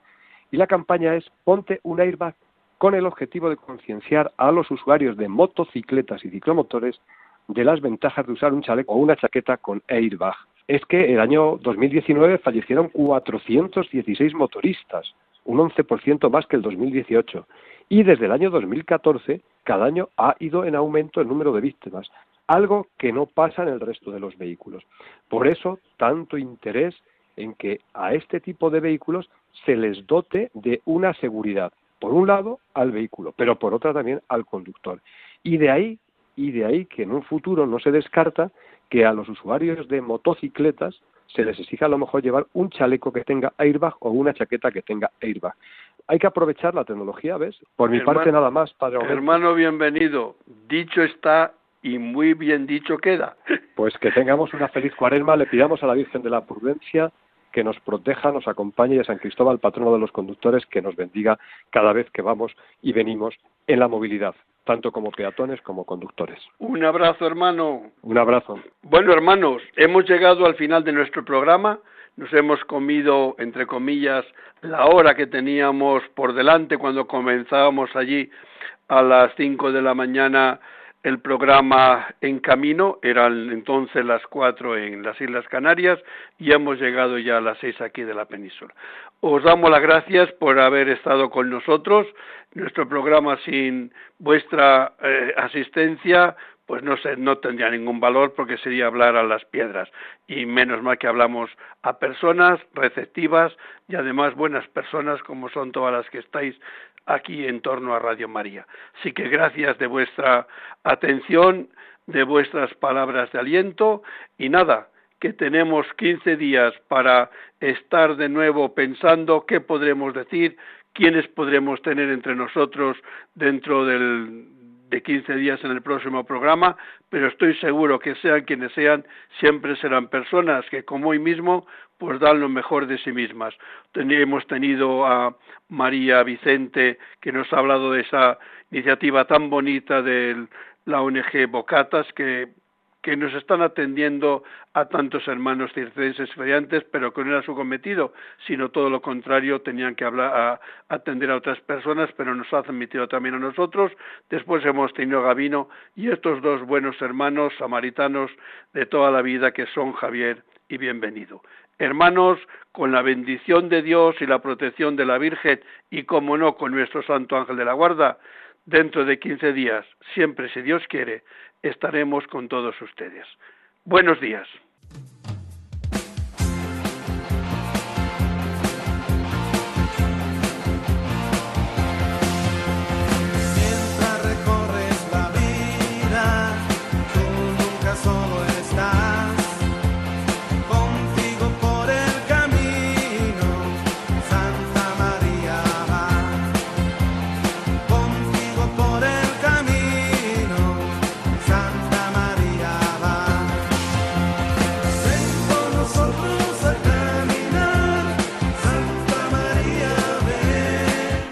Y la campaña es Ponte un airbag con el objetivo de concienciar a los usuarios de motocicletas y ciclomotores de las ventajas de usar un chaleco o una chaqueta con airbag es que el año 2019 fallecieron 416 motoristas, un 11% más que el 2018. Y desde el año 2014, cada año ha ido en aumento el número de víctimas, algo que no pasa en el resto de los vehículos. Por eso, tanto interés en que a este tipo de vehículos se les dote de una seguridad, por un lado al vehículo, pero por otra también al conductor. Y de ahí, y de ahí que en un futuro no se descarta que a los usuarios de motocicletas se les exija a lo mejor llevar un chaleco que tenga airbag o una chaqueta que tenga airbag. Hay que aprovechar la tecnología, ¿ves? Por mi parte nada más, padre. Hermano, bienvenido. Dicho está y muy bien dicho queda. Pues que tengamos una feliz cuaresma, le pidamos a la Virgen de la Prudencia que nos proteja, nos acompañe y a San Cristóbal, patrono de los conductores, que nos bendiga cada vez que vamos y venimos en la movilidad. Tanto como peatones como conductores. Un abrazo, hermano. Un abrazo. Bueno, hermanos, hemos llegado al final de nuestro programa. Nos hemos comido, entre comillas, la hora que teníamos por delante cuando comenzábamos allí a las cinco de la mañana el programa en camino, eran entonces las cuatro en las Islas Canarias y hemos llegado ya a las seis aquí de la península. Os damos las gracias por haber estado con nosotros. Nuestro programa sin vuestra eh, asistencia pues no, sé, no tendría ningún valor porque sería hablar a las piedras y menos mal que hablamos a personas receptivas y además buenas personas como son todas las que estáis aquí en torno a Radio María. Así que gracias de vuestra atención, de vuestras palabras de aliento y nada, que tenemos 15 días para estar de nuevo pensando qué podremos decir, quiénes podremos tener entre nosotros dentro del, de 15 días en el próximo programa, pero estoy seguro que sean quienes sean, siempre serán personas que como hoy mismo pues dan lo mejor de sí mismas. Hemos tenido a María Vicente que nos ha hablado de esa iniciativa tan bonita de la ONG Bocatas que que nos están atendiendo a tantos hermanos circenses feriantes, pero que no era su cometido, sino todo lo contrario, tenían que hablar, a, atender a otras personas, pero nos ha admitido también a nosotros. Después hemos tenido a Gavino y estos dos buenos hermanos samaritanos de toda la vida que son Javier y bienvenido. Hermanos, con la bendición de Dios y la protección de la Virgen y, como no, con nuestro Santo Ángel de la Guarda, dentro de quince días, siempre si Dios quiere, estaremos con todos ustedes. Buenos días.